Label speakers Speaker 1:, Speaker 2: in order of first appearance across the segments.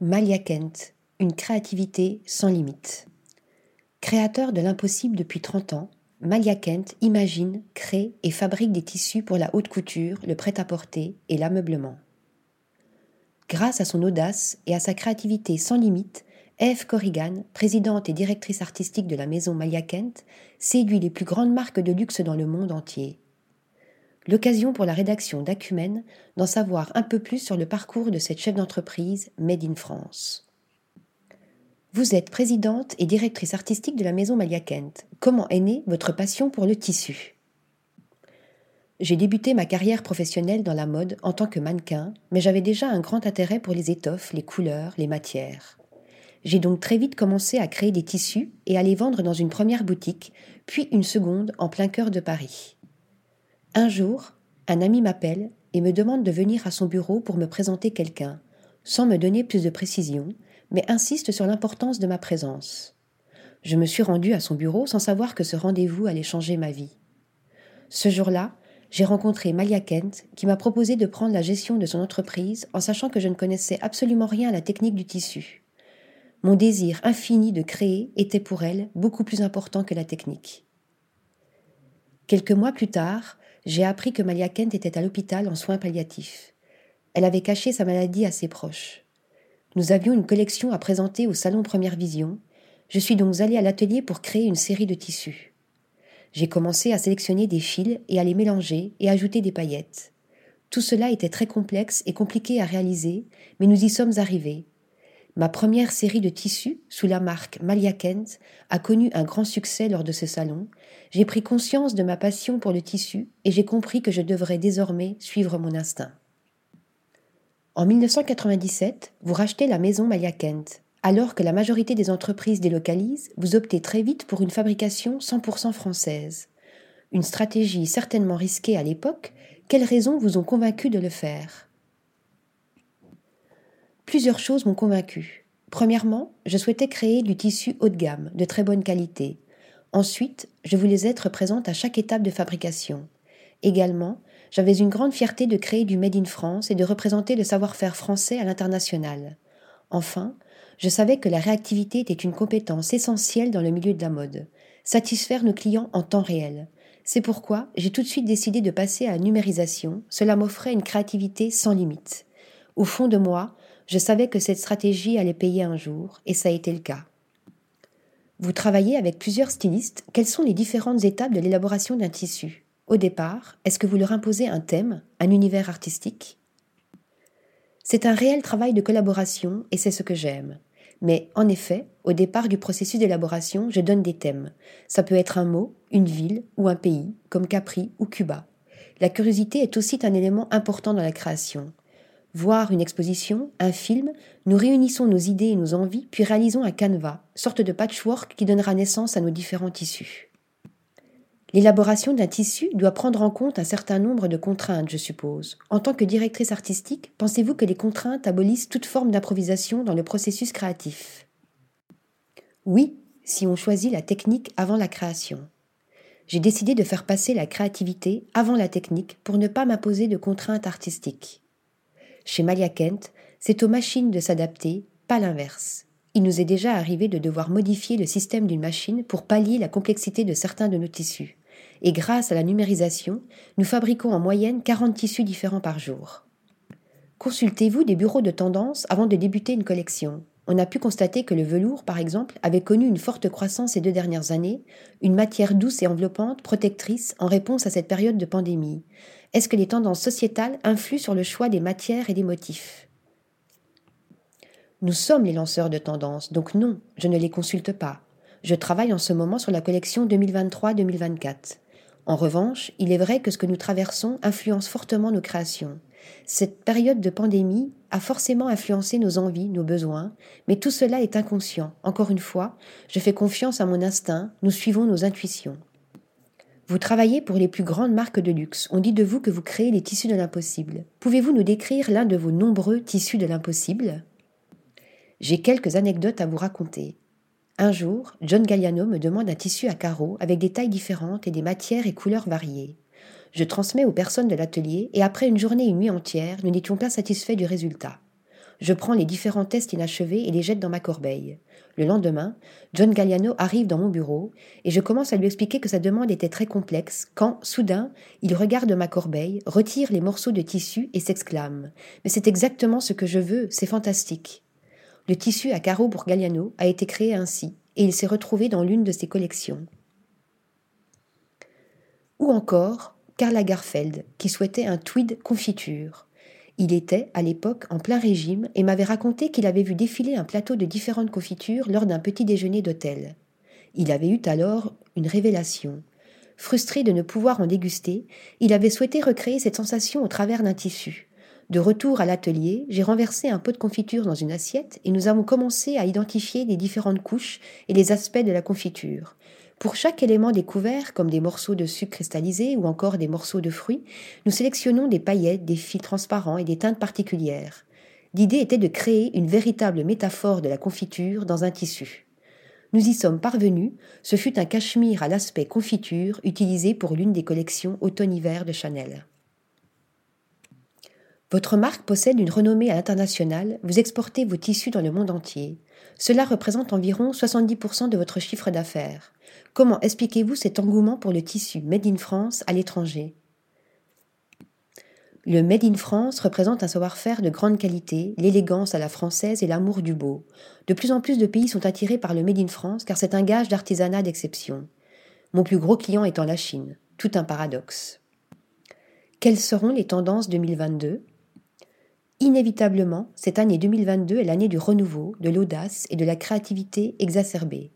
Speaker 1: Malia Kent, une créativité sans limite. Créateur de l'impossible depuis 30 ans, Malia Kent imagine, crée et fabrique des tissus pour la haute couture, le prêt-à-porter et l'ameublement. Grâce à son audace et à sa créativité sans limite, Eve Corrigan, présidente et directrice artistique de la maison Malia Kent, séduit les plus grandes marques de luxe dans le monde entier. L'occasion pour la rédaction d'Acumen d'en savoir un peu plus sur le parcours de cette chef d'entreprise Made in France. Vous êtes présidente et directrice artistique de la maison Malia Kent. Comment est née votre passion pour le tissu? J'ai débuté ma carrière professionnelle dans la mode en tant que mannequin, mais j'avais déjà un grand intérêt pour les étoffes, les couleurs, les matières. J'ai donc très vite commencé à créer des tissus et à les vendre dans une première boutique, puis une seconde en plein cœur de Paris. Un jour, un ami m'appelle et me demande de venir à son bureau pour me présenter quelqu'un, sans me donner plus de précision, mais insiste sur l'importance de ma présence. Je me suis rendue à son bureau sans savoir que ce rendez-vous allait changer ma vie. Ce jour-là, j'ai rencontré Malia Kent qui m'a proposé de prendre la gestion de son entreprise en sachant que je ne connaissais absolument rien à la technique du tissu. Mon désir infini de créer était pour elle beaucoup plus important que la technique. Quelques mois plus tard, j'ai appris que Malia Kent était à l'hôpital en soins palliatifs. Elle avait caché sa maladie à ses proches. Nous avions une collection à présenter au salon Première Vision. Je suis donc allée à l'atelier pour créer une série de tissus. J'ai commencé à sélectionner des fils et à les mélanger et ajouter des paillettes. Tout cela était très complexe et compliqué à réaliser, mais nous y sommes arrivés, Ma première série de tissus, sous la marque Malia Kent, a connu un grand succès lors de ce salon. J'ai pris conscience de ma passion pour le tissu et j'ai compris que je devrais désormais suivre mon instinct. En 1997, vous rachetez la maison Malia Kent. Alors que la majorité des entreprises délocalisent, vous optez très vite pour une fabrication 100% française. Une stratégie certainement risquée à l'époque, quelles raisons vous ont convaincu de le faire? Plusieurs choses m'ont convaincu. Premièrement, je souhaitais créer du tissu haut de gamme, de très bonne qualité. Ensuite, je voulais être présente à chaque étape de fabrication. Également, j'avais une grande fierté de créer du Made in France et de représenter le savoir-faire français à l'international. Enfin, je savais que la réactivité était une compétence essentielle dans le milieu de la mode. Satisfaire nos clients en temps réel. C'est pourquoi j'ai tout de suite décidé de passer à la numérisation. Cela m'offrait une créativité sans limite. Au fond de moi, je savais que cette stratégie allait payer un jour, et ça a été le cas. Vous travaillez avec plusieurs stylistes. Quelles sont les différentes étapes de l'élaboration d'un tissu? Au départ, est-ce que vous leur imposez un thème, un univers artistique? C'est un réel travail de collaboration et c'est ce que j'aime. Mais en effet, au départ du processus d'élaboration, je donne des thèmes. Ça peut être un mot, une ville ou un pays, comme Capri ou Cuba. La curiosité est aussi un élément important dans la création voir une exposition, un film, nous réunissons nos idées et nos envies, puis réalisons un canevas, sorte de patchwork qui donnera naissance à nos différents tissus. L'élaboration d'un tissu doit prendre en compte un certain nombre de contraintes, je suppose. En tant que directrice artistique, pensez-vous que les contraintes abolissent toute forme d'improvisation dans le processus créatif? Oui, si on choisit la technique avant la création. J'ai décidé de faire passer la créativité avant la technique pour ne pas m'imposer de contraintes artistiques. Chez Malia Kent, c'est aux machines de s'adapter, pas l'inverse. Il nous est déjà arrivé de devoir modifier le système d'une machine pour pallier la complexité de certains de nos tissus. Et grâce à la numérisation, nous fabriquons en moyenne 40 tissus différents par jour. Consultez-vous des bureaux de tendance avant de débuter une collection. On a pu constater que le velours, par exemple, avait connu une forte croissance ces deux dernières années, une matière douce et enveloppante, protectrice, en réponse à cette période de pandémie. Est-ce que les tendances sociétales influent sur le choix des matières et des motifs? Nous sommes les lanceurs de tendances, donc non, je ne les consulte pas. Je travaille en ce moment sur la collection 2023-2024. En revanche, il est vrai que ce que nous traversons influence fortement nos créations. Cette période de pandémie a forcément influencé nos envies, nos besoins, mais tout cela est inconscient. Encore une fois, je fais confiance à mon instinct, nous suivons nos intuitions. Vous travaillez pour les plus grandes marques de luxe. On dit de vous que vous créez les tissus de l'impossible. Pouvez-vous nous décrire l'un de vos nombreux tissus de l'impossible? J'ai quelques anecdotes à vous raconter. Un jour, John Galliano me demande un tissu à carreaux avec des tailles différentes et des matières et couleurs variées. Je transmets aux personnes de l'atelier et après une journée et une nuit entière, nous n'étions pas satisfaits du résultat. Je prends les différents tests inachevés et les jette dans ma corbeille. Le lendemain, John Galliano arrive dans mon bureau et je commence à lui expliquer que sa demande était très complexe quand, soudain, il regarde ma corbeille, retire les morceaux de tissu et s'exclame Mais c'est exactement ce que je veux, c'est fantastique. Le tissu à carreaux pour Galliano a été créé ainsi et il s'est retrouvé dans l'une de ses collections. Ou encore Karl Lagerfeld qui souhaitait un tweed confiture. Il était, à l'époque, en plein régime et m'avait raconté qu'il avait vu défiler un plateau de différentes confitures lors d'un petit déjeuner d'hôtel. Il avait eu alors une révélation. Frustré de ne pouvoir en déguster, il avait souhaité recréer cette sensation au travers d'un tissu. De retour à l'atelier, j'ai renversé un pot de confiture dans une assiette et nous avons commencé à identifier les différentes couches et les aspects de la confiture. Pour chaque élément découvert, comme des morceaux de sucre cristallisé ou encore des morceaux de fruits, nous sélectionnons des paillettes, des fils transparents et des teintes particulières. L'idée était de créer une véritable métaphore de la confiture dans un tissu. Nous y sommes parvenus, ce fut un cachemire à l'aspect confiture utilisé pour l'une des collections automne-hiver de Chanel. Votre marque possède une renommée à l'international, vous exportez vos tissus dans le monde entier. Cela représente environ 70% de votre chiffre d'affaires. Comment expliquez-vous cet engouement pour le tissu Made in France à l'étranger? Le Made in France représente un savoir-faire de grande qualité, l'élégance à la française et l'amour du beau. De plus en plus de pays sont attirés par le Made in France car c'est un gage d'artisanat d'exception. Mon plus gros client étant la Chine. Tout un paradoxe. Quelles seront les tendances 2022 Inévitablement, cette année 2022 est l'année du renouveau, de l'audace et de la créativité exacerbée.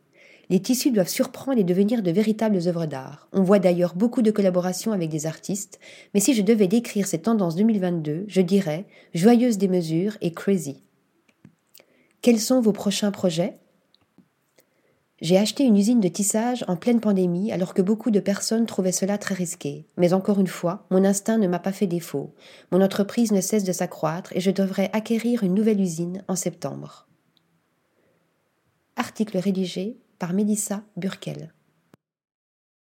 Speaker 1: Les tissus doivent surprendre et devenir de véritables œuvres d'art. On voit d'ailleurs beaucoup de collaborations avec des artistes, mais si je devais décrire cette tendance 2022, je dirais joyeuse des mesures et crazy. Quels sont vos prochains projets? J'ai acheté une usine de tissage en pleine pandémie alors que beaucoup de personnes trouvaient cela très risqué. Mais encore une fois, mon instinct ne m'a pas fait défaut. Mon entreprise ne cesse de s'accroître et je devrais acquérir une nouvelle usine en septembre. Article rédigé par Mélissa Burkel.